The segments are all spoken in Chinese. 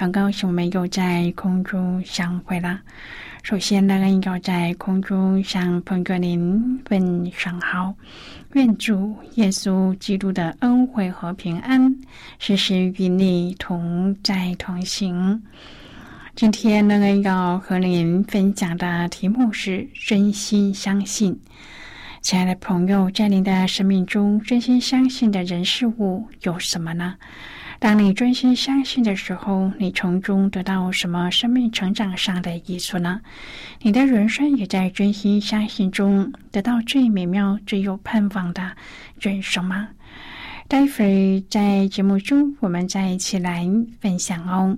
很高兴我们又在空中相会了。首先，呢，要在空中向朋友您问上好，愿主耶稣基督的恩惠和平安时时与你同在同行。今天，呢，要和您分享的题目是真心相信。亲爱的朋友，在您的生命中，真心相信的人事物有什么呢？当你真心相信的时候，你从中得到什么生命成长上的益处呢？你的人生也在真心相信中得到最美妙、最有盼望的人生吗？待会儿在节目中，我们再一起来分享哦。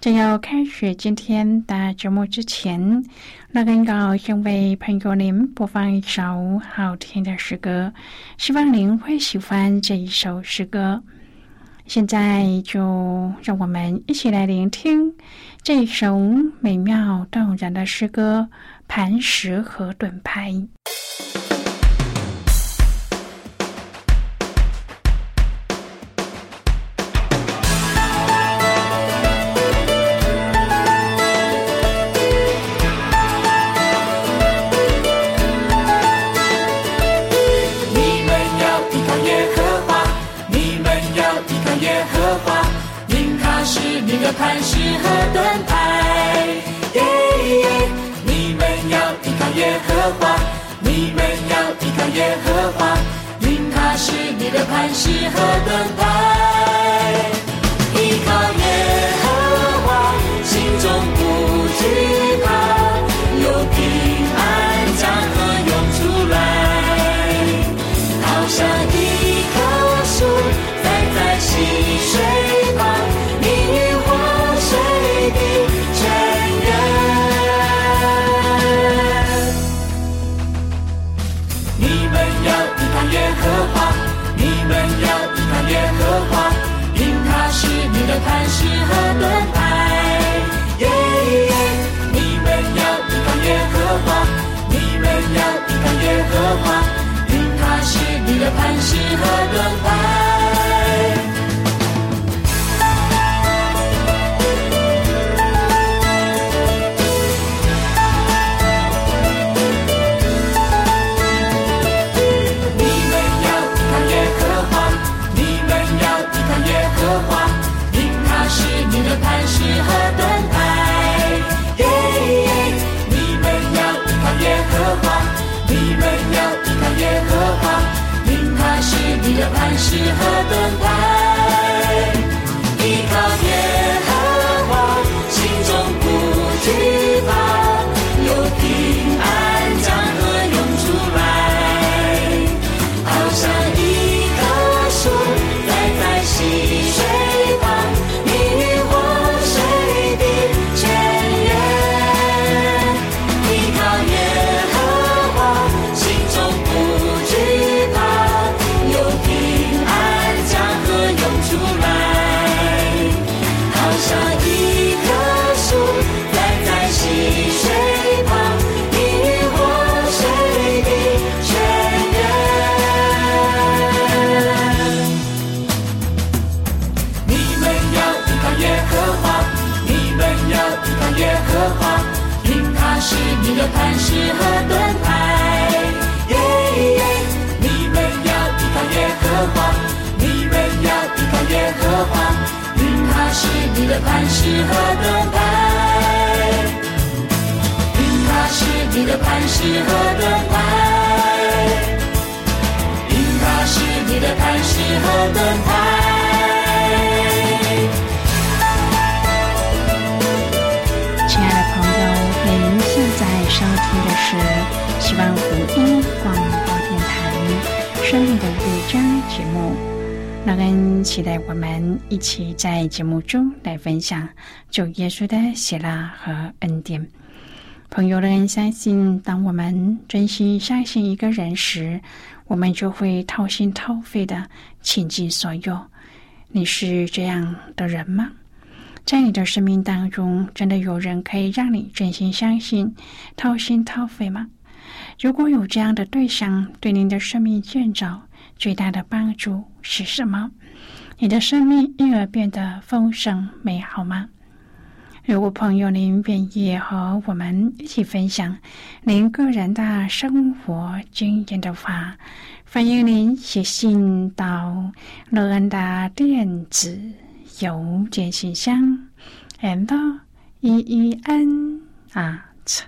在要开始今天的节目之前，那更高先为朋友您播放一首好听的诗歌，希望您会喜欢这一首诗歌。现在就让我们一起来聆听这首美妙动人的诗歌《磐石和盾牌》。适合等待的磐石和盾牌。的磐石和盾牌，适合登台因他是你的磐石和灯台因他是你的磐石和灯台那恩期待我们一起在节目中来分享主耶稣的喜乐和恩典。朋友们相信，当我们真心相信一个人时，我们就会掏心掏肺的倾尽所有。你是这样的人吗？在你的生命当中，真的有人可以让你真心相信、掏心掏肺吗？如果有这样的对象，对您的生命建造最大的帮助是什么？你的生命因而变得丰盛美好吗？如果朋友您愿意和我们一起分享您个人的生活经验的话，欢迎您写信到乐恩的电子邮件信箱，and e e n at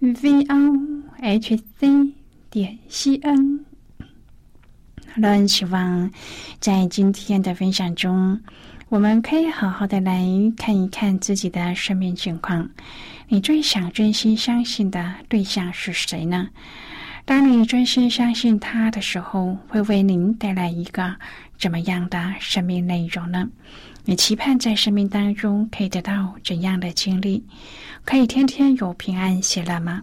v o h c 点 c n。乐恩希望在今天的分享中，我们可以好好的来看一看自己的生命情况。你最想真心相信的对象是谁呢？当你真心相信他的时候，会为您带来一个怎么样的生命内容呢？你期盼在生命当中可以得到怎样的经历？可以天天有平安喜乐吗？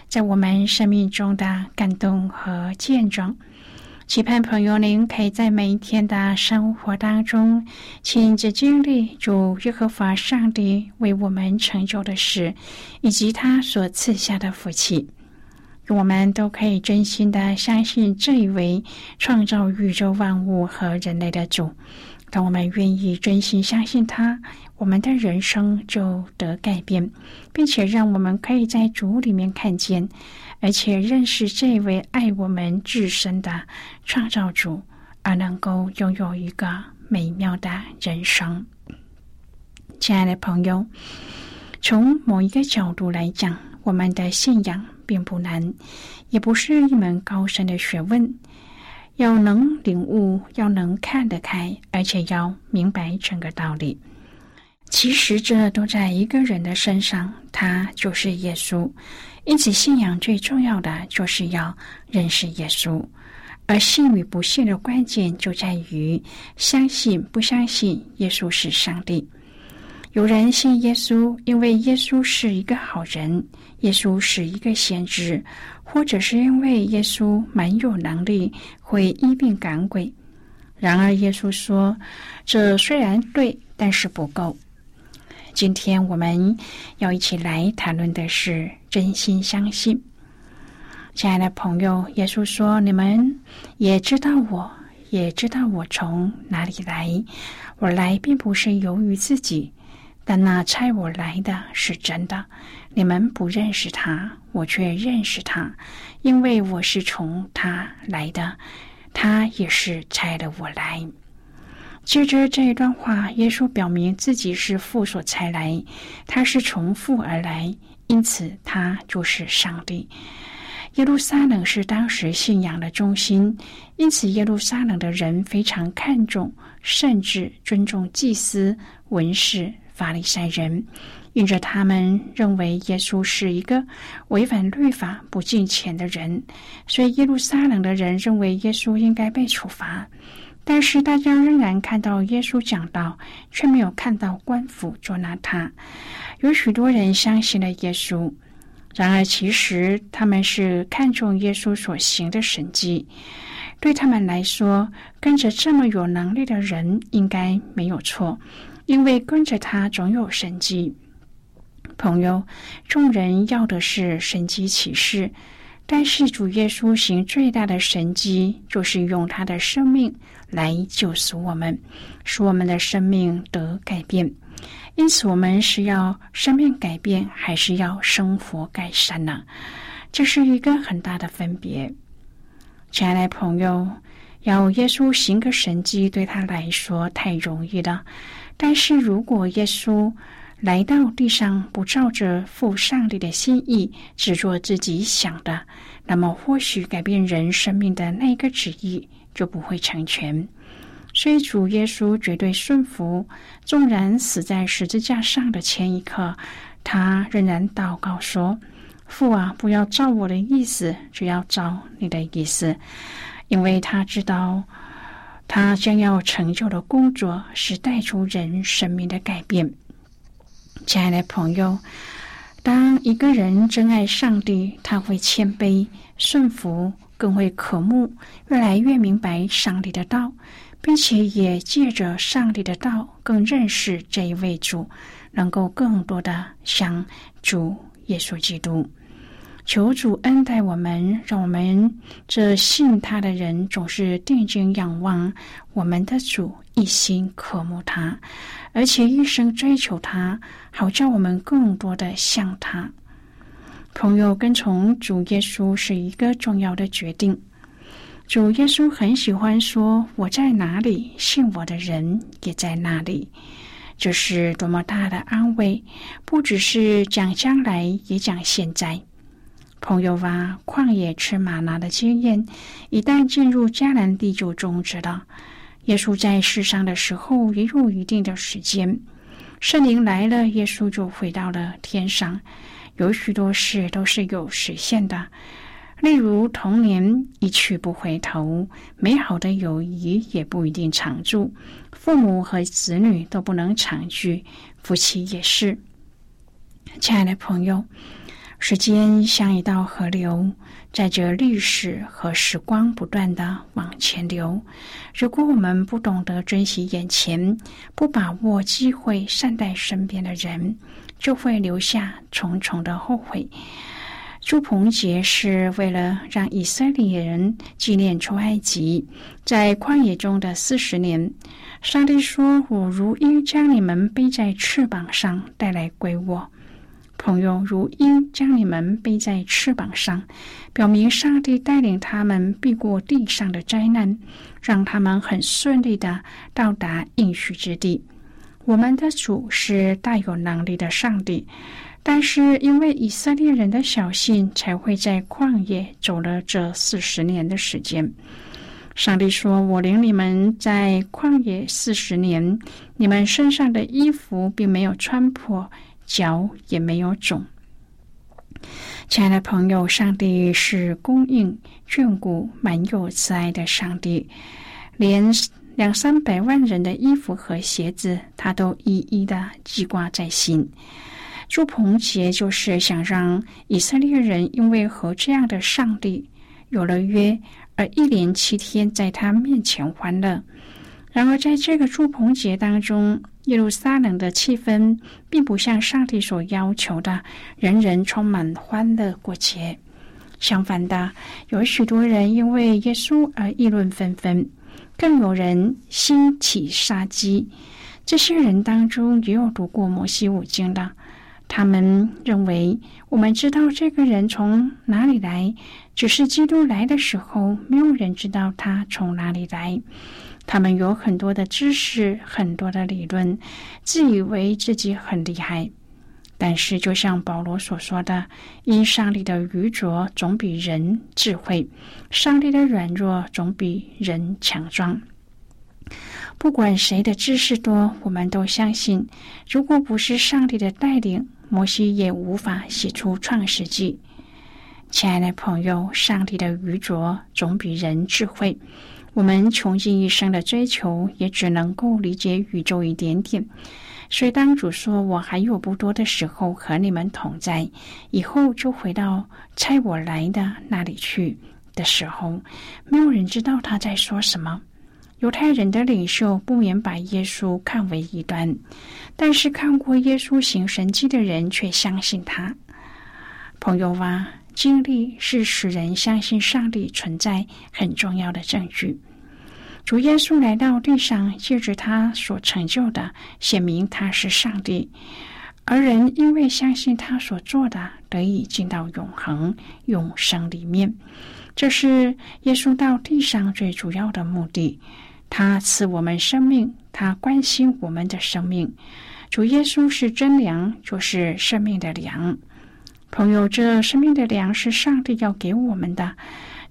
在我们生命中的感动和见证，期盼朋友您可以在每一天的生活当中亲自经历主耶和华上帝为我们成就的事，以及他所赐下的福气。我们都可以真心的相信这一位创造宇宙万物和人类的主。当我们愿意真心相信他。我们的人生就得改变，并且让我们可以在主里面看见，而且认识这位爱我们至深的创造主，而能够拥有一个美妙的人生。亲爱的朋友，从某一个角度来讲，我们的信仰并不难，也不是一门高深的学问，要能领悟，要能看得开，而且要明白整个道理。其实这都在一个人的身上，他就是耶稣。因此，信仰最重要的就是要认识耶稣，而信与不信的关键就在于相信不相信耶稣是上帝。有人信耶稣，因为耶稣是一个好人，耶稣是一个先知，或者是因为耶稣蛮有能力，会医病赶鬼。然而，耶稣说，这虽然对，但是不够。今天我们要一起来谈论的是真心相信。亲爱的朋友，耶稣说：“你们也知道，我也知道我从哪里来。我来并不是由于自己，但那差我来的是真的。你们不认识他，我却认识他，因为我是从他来的，他也是差了我来。”接着这一段话，耶稣表明自己是父所差来，他是从父而来，因此他就是上帝。耶路撒冷是当时信仰的中心，因此耶路撒冷的人非常看重，甚至尊重祭司、文士、法利赛人，因着他们认为耶稣是一个违反律法、不敬虔的人，所以耶路撒冷的人认为耶稣应该被处罚。但是大家仍然看到耶稣讲道，却没有看到官府捉拿他。有许多人相信了耶稣，然而其实他们是看重耶稣所行的神迹。对他们来说，跟着这么有能力的人应该没有错，因为跟着他总有神迹。朋友，众人要的是神迹启示。但是主耶稣行最大的神迹，就是用他的生命来救赎我们，使我们的生命得改变。因此，我们是要生命改变，还是要生活改善呢？这是一个很大的分别。亲爱的朋友，要耶稣行个神迹，对他来说太容易了。但是如果耶稣来到地上，不照着父上帝的心意，只做自己想的，那么或许改变人生命的那个旨意就不会成全。所以主耶稣绝对顺服，纵然死在十字架上的前一刻，他仍然祷告说：“父啊，不要照我的意思，只要照你的意思。”因为他知道，他将要成就的工作是带出人生命的改变。亲爱的朋友，当一个人真爱上帝，他会谦卑顺服，更会渴慕，越来越明白上帝的道。并且也借着上帝的道，更认识这一位主，能够更多的向主耶稣基督求主恩待我们，让我们这信他的人总是定睛仰望我们的主，一心渴慕他，而且一生追求他，好叫我们更多的像他。朋友，跟从主耶稣是一个重要的决定。主耶稣很喜欢说：“我在哪里，信我的人也在那里。”这是多么大的安慰！不只是讲将来，也讲现在。朋友啊，旷野吃玛拿的经验，一旦进入迦南地就终止了。耶稣在世上的时候也有一定的时间，圣灵来了，耶稣就回到了天上。有许多事都是有实现的。例如，童年一去不回头，美好的友谊也不一定长驻，父母和子女都不能长聚，夫妻也是。亲爱的朋友，时间像一道河流，在这历史和时光不断的往前流。如果我们不懂得珍惜眼前，不把握机会，善待身边的人，就会留下重重的后悔。朱棚节是为了让以色列人纪念出埃及在旷野中的四十年。上帝说：“我如鹰将你们背在翅膀上带来归我。”朋友，如鹰将你们背在翅膀上，表明上帝带领他们避过地上的灾难，让他们很顺利的到达应许之地。我们的主是大有能力的上帝。但是，因为以色列人的小信，才会在旷野走了这四十年的时间。上帝说：“我领你们在旷野四十年，你们身上的衣服并没有穿破，脚也没有肿。”亲爱的朋友，上帝是供应、眷顾、满有慈爱的上帝，连两三百万人的衣服和鞋子，他都一一的记挂在心。祝棚节就是想让以色列人因为和这样的上帝有了约，而一连七天在他面前欢乐。然而，在这个祝棚节当中，耶路撒冷的气氛并不像上帝所要求的，人人充满欢乐过节。相反的，有许多人因为耶稣而议论纷纷，更有人兴起杀机。这些人当中也有读过摩西五经的。他们认为，我们知道这个人从哪里来，只是基督来的时候，没有人知道他从哪里来。他们有很多的知识，很多的理论，自以为自己很厉害。但是，就像保罗所说的：“因上帝的愚拙总比人智慧，上帝的软弱总比人强壮。”不管谁的知识多，我们都相信，如果不是上帝的带领。摩西也无法写出创世纪。亲爱的朋友，上帝的愚拙总比人智慧。我们穷尽一生的追求，也只能够理解宇宙一点点。所以，当主说我还有不多的时候和你们同在，以后就回到差我来的那里去的时候，没有人知道他在说什么。犹太人的领袖不免把耶稣看为异端，但是看过耶稣行神迹的人却相信他。朋友啊，经历是使人相信上帝存在很重要的证据。主耶稣来到地上，借着他所成就的，显明他是上帝，而人因为相信他所做的，得以进到永恒永生里面。这是耶稣到地上最主要的目的。他赐我们生命，他关心我们的生命。主耶稣是真粮，就是生命的粮。朋友，这生命的粮是上帝要给我们的。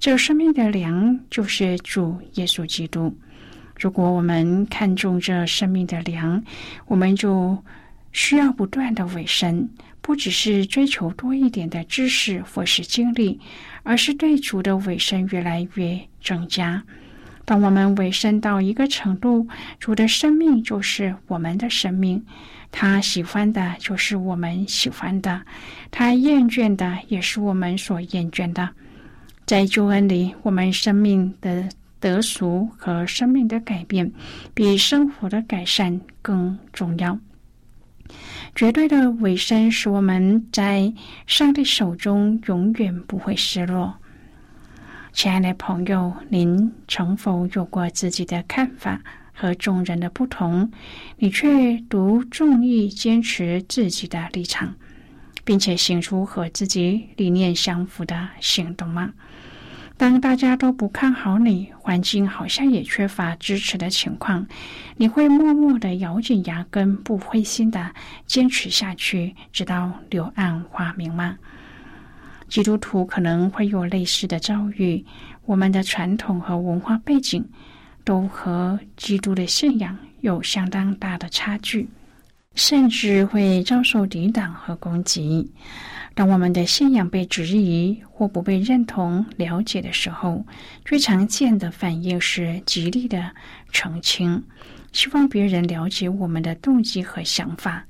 这生命的粮就是主耶稣基督。如果我们看重这生命的粮，我们就需要不断的委身，不只是追求多一点的知识或是经历，而是对主的委身越来越增加。当我们委身到一个程度，主的生命就是我们的生命，他喜欢的就是我们喜欢的，他厌倦的也是我们所厌倦的。在救恩里，我们生命的得赎和生命的改变，比生活的改善更重要。绝对的委身使我们在上帝手中永远不会失落。亲爱的朋友，您曾否有过自己的看法和众人的不同？你却独重意坚持自己的立场，并且行出和自己理念相符的行动吗？当大家都不看好你，环境好像也缺乏支持的情况，你会默默的咬紧牙根，不灰心的坚持下去，直到柳暗花明吗？基督徒可能会有类似的遭遇，我们的传统和文化背景都和基督的信仰有相当大的差距，甚至会遭受抵挡和攻击。当我们的信仰被质疑或不被认同、了解的时候，最常见的反应是极力的澄清，希望别人了解我们的动机和想法。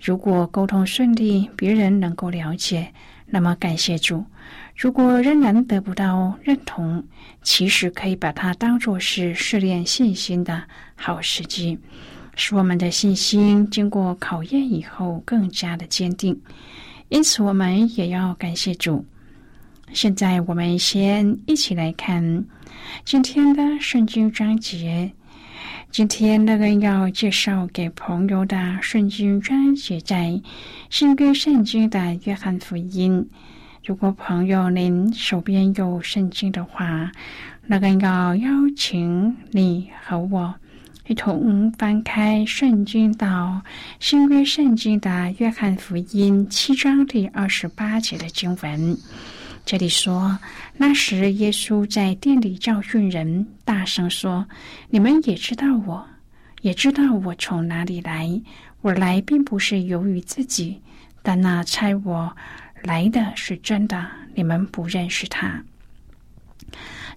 如果沟通顺利，别人能够了解，那么感谢主；如果仍然得不到认同，其实可以把它当作是试炼信心的好时机，使我们的信心经过考验以后更加的坚定。因此，我们也要感谢主。现在，我们先一起来看今天的圣经章节。今天那个要介绍给朋友的圣经章节，在新约圣经的约翰福音。如果朋友您手边有圣经的话，那个要邀请你和我。一同翻开圣经到新约圣经的约翰福音七章第二十八节的经文，这里说：那时耶稣在店里教训人，大声说：“你们也知道我，也知道我从哪里来。我来并不是由于自己，但那差我来的是真的，你们不认识他。”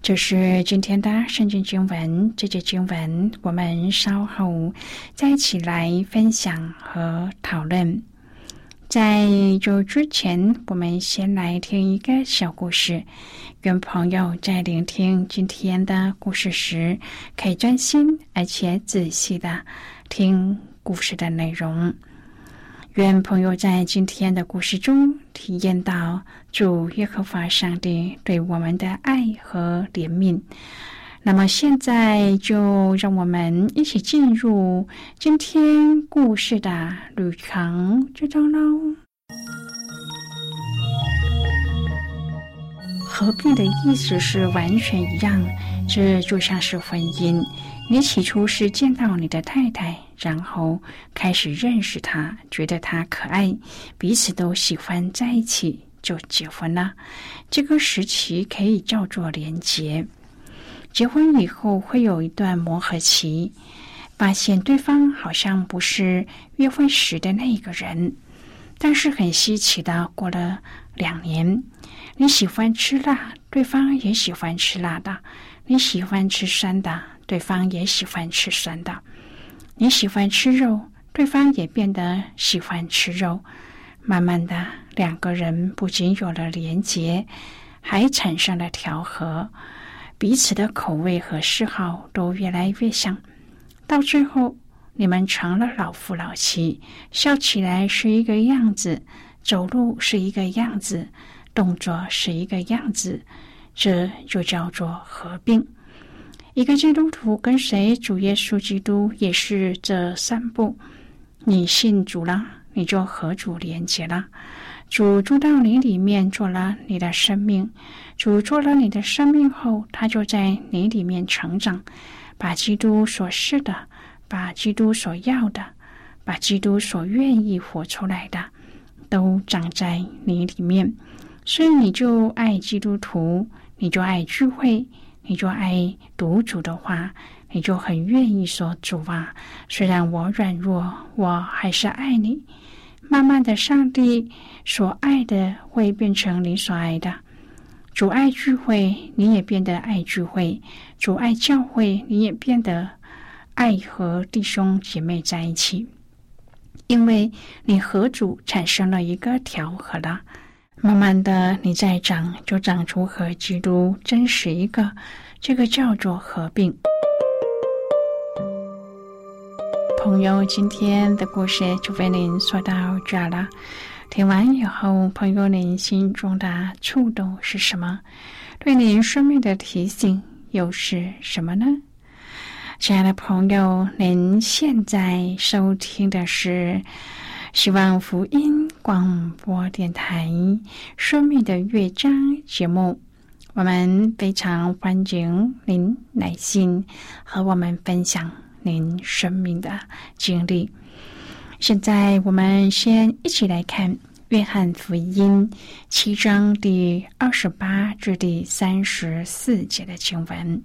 这是今天的圣经经文，这节经文我们稍后再一起来分享和讨论。在这之前，我们先来听一个小故事，愿朋友在聆听今天的故事时，可以专心而且仔细的听故事的内容。愿朋友在今天的故事中体验到主耶和华上帝对我们的爱和怜悯。那么，现在就让我们一起进入今天故事的旅程之中喽。合并的意思是完全一样，这就像是婚姻。你起初是见到你的太太，然后开始认识他，觉得他可爱，彼此都喜欢在一起，就结婚了。这个时期可以叫做连结。结婚以后会有一段磨合期，发现对方好像不是约会时的那个人。但是很稀奇的，过了两年，你喜欢吃辣，对方也喜欢吃辣的；你喜欢吃酸的。对方也喜欢吃酸的，你喜欢吃肉，对方也变得喜欢吃肉。慢慢的，两个人不仅有了连结，还产生了调和，彼此的口味和嗜好都越来越像。到最后，你们成了老夫老妻，笑起来是一个样子，走路是一个样子，动作是一个样子，这就叫做合并。一个基督徒跟随主耶稣基督也是这三步：你信主了，你就和主连接了；主住到你里面，做了你的生命；主做了你的生命后，他就在你里面成长，把基督所示的，把基督所要的，把基督所愿意活出来的，都长在你里面。所以你就爱基督徒，你就爱聚会。你就爱读主的话，你就很愿意说主啊。虽然我软弱，我还是爱你。慢慢的，上帝所爱的会变成你所爱的。主爱聚会，你也变得爱聚会；主爱教会，你也变得爱和弟兄姐妹在一起。因为你和主产生了一个调和了。慢慢的，你再长，就长出和基督真实一个，这个叫做合并。朋友，今天的故事就为您说到这儿了。听完以后，朋友您心中的触动是什么？对您生命的提醒又是什么呢？亲爱的朋友，您现在收听的是。希望福音广播电台《生命的乐章》节目，我们非常欢迎您来信和我们分享您生命的经历。现在，我们先一起来看《约翰福音》七章第二十八至第三十四节的经文。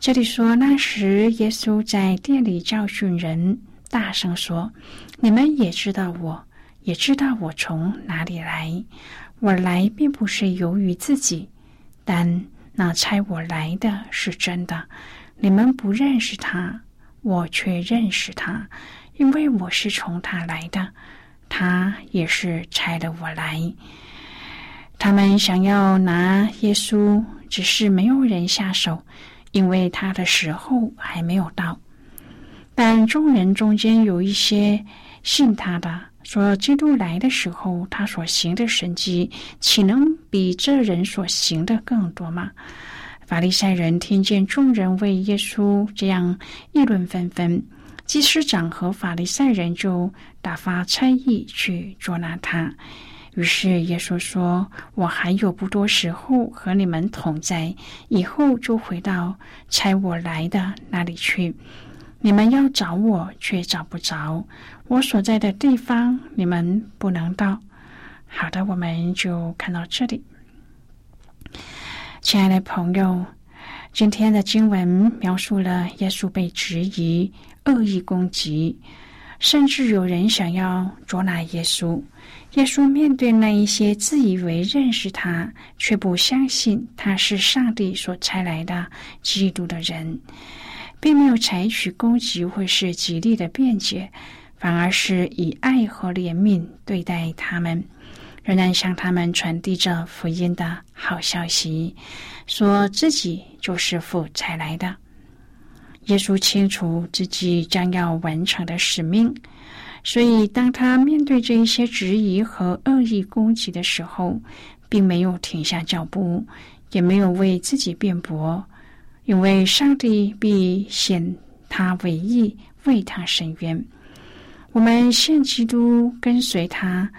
这里说，那时耶稣在店里教训人。大声说：“你们也知道，我也知道我从哪里来。我来并不是由于自己，但那猜我来的是真的。你们不认识他，我却认识他，因为我是从他来的。他也是猜了我来。他们想要拿耶稣，只是没有人下手，因为他的时候还没有到。”但众人中间有一些信他的，说基督来的时候，他所行的神迹，岂能比这人所行的更多吗？法利赛人听见众人为耶稣这样议论纷纷，祭司长和法利赛人就打发差役去捉拿他。于是耶稣说：“我还有不多时候和你们同在，以后就回到差我来的那里去。”你们要找我，却找不着我所在的地方，你们不能到。好的，我们就看到这里。亲爱的朋友，今天的经文描述了耶稣被质疑、恶意攻击，甚至有人想要捉拿耶稣。耶稣面对那一些自以为认识他，却不相信他是上帝所差来的基督的人。并没有采取攻击或是极力的辩解，反而是以爱和怜悯对待他们，仍然向他们传递着福音的好消息，说自己就是父才来的。耶稣清楚自己将要完成的使命，所以当他面对这一些质疑和恶意攻击的时候，并没有停下脚步，也没有为自己辩驳。因为上帝必显他为义，为他伸冤。我们信基督，跟随他。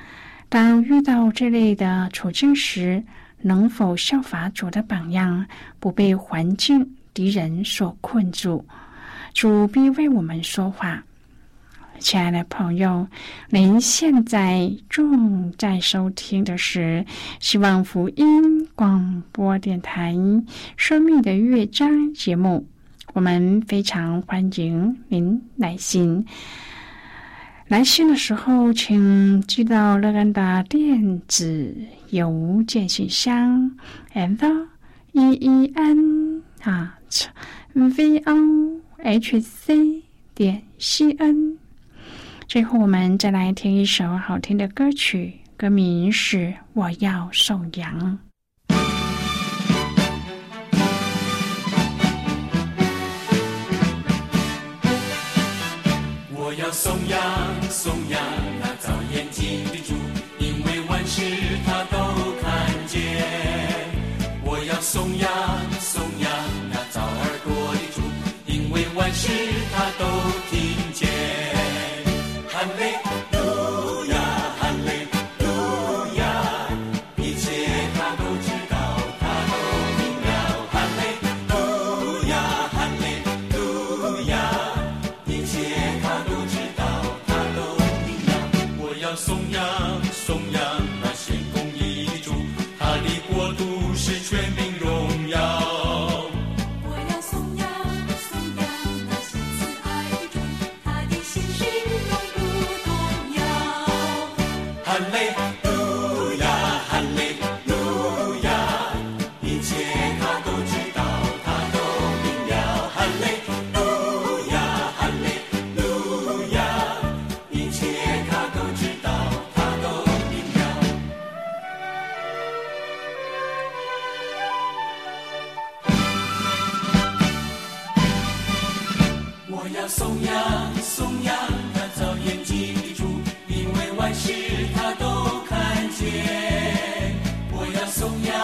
当遇到这类的处境时，能否效法主的榜样，不被环境、敌人所困住？主必为我们说话。亲爱的朋友，您现在正在收听的是希望福音广播电台《生命的乐章》节目。我们非常欢迎您来信。来信的时候，请寄到乐安的电子邮件信箱：and e e n 啊 v o h c 点 c n。最后，我们再来听一首好听的歌曲，歌名是《我要送羊》。我要送羊，送羊那早眼睛的主，因为万事他都看见。我要送羊，送羊那早耳朵的主，因为万事他都听见。我要颂扬，颂扬他早眼睛的主，因为万事他都看见。我要颂扬，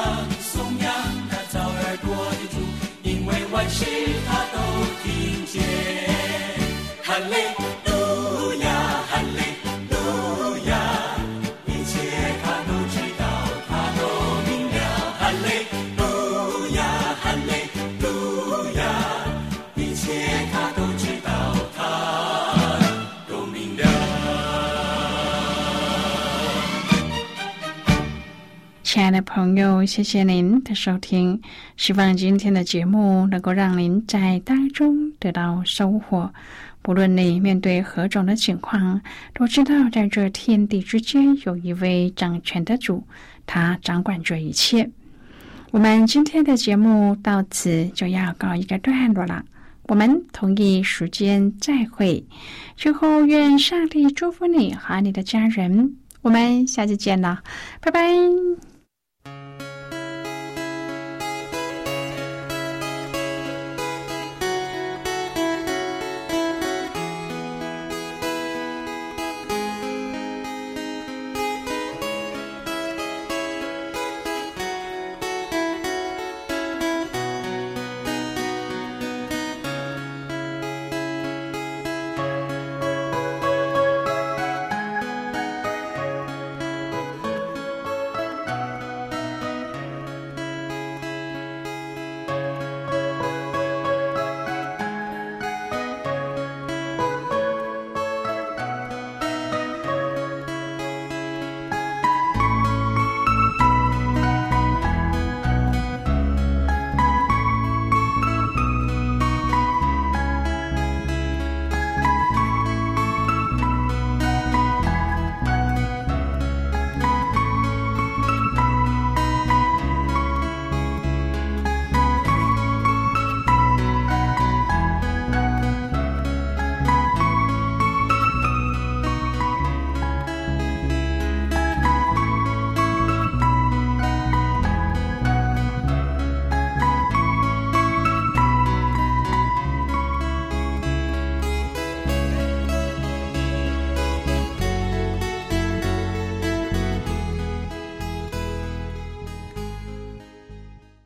颂扬他早耳朵的主，因为万事他都听见。哈利亲爱的朋友，谢谢您的收听，希望今天的节目能够让您在当中得到收获。不论你面对何种的情况，都知道在这天地之间有一位掌权的主，他掌管着一切。我们今天的节目到此就要告一个段落了，我们同一时间再会。最后，愿上帝祝福你和你的家人。我们下次见了，拜拜。